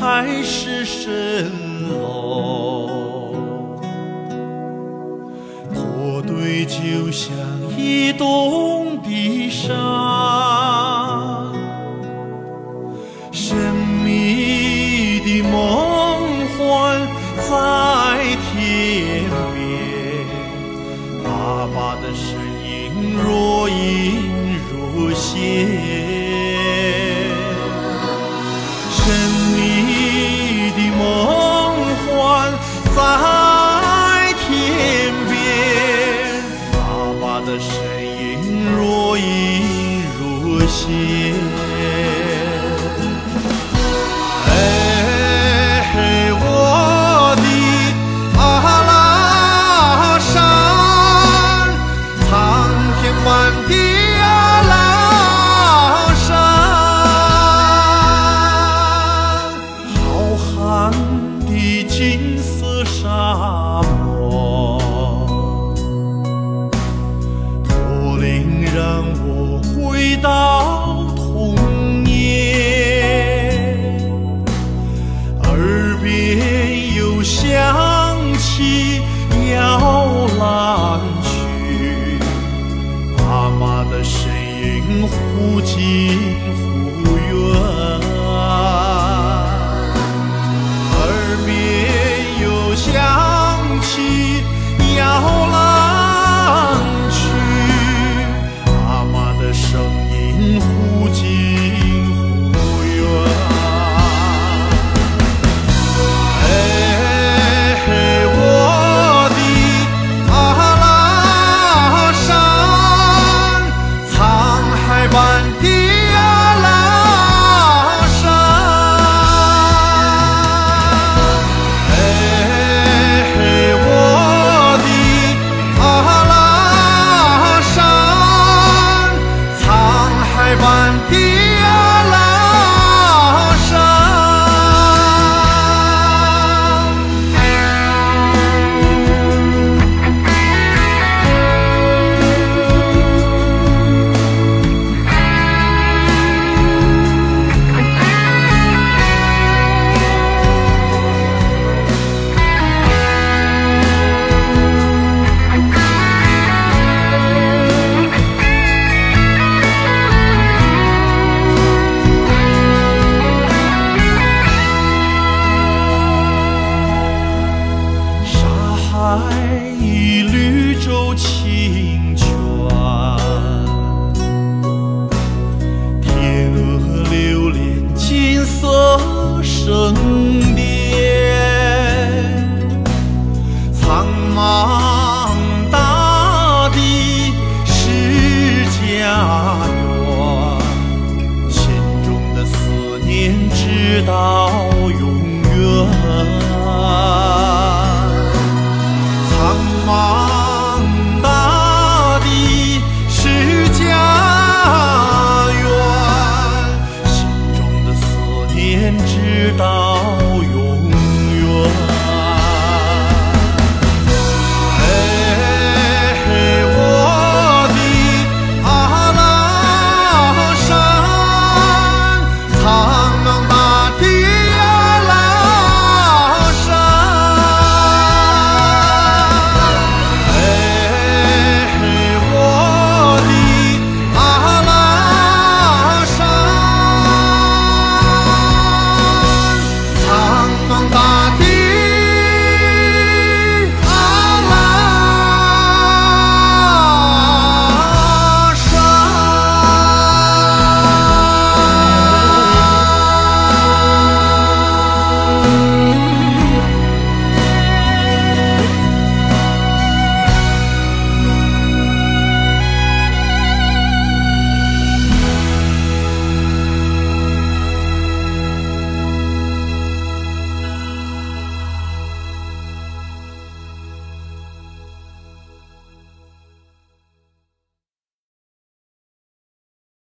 海市蜃楼驼队就像移动的沙的身影若隐若现。又想起摇篮曲，爸妈的身影忽近忽远。带一缕舟，清泉天鹅流连，金色声。天知道。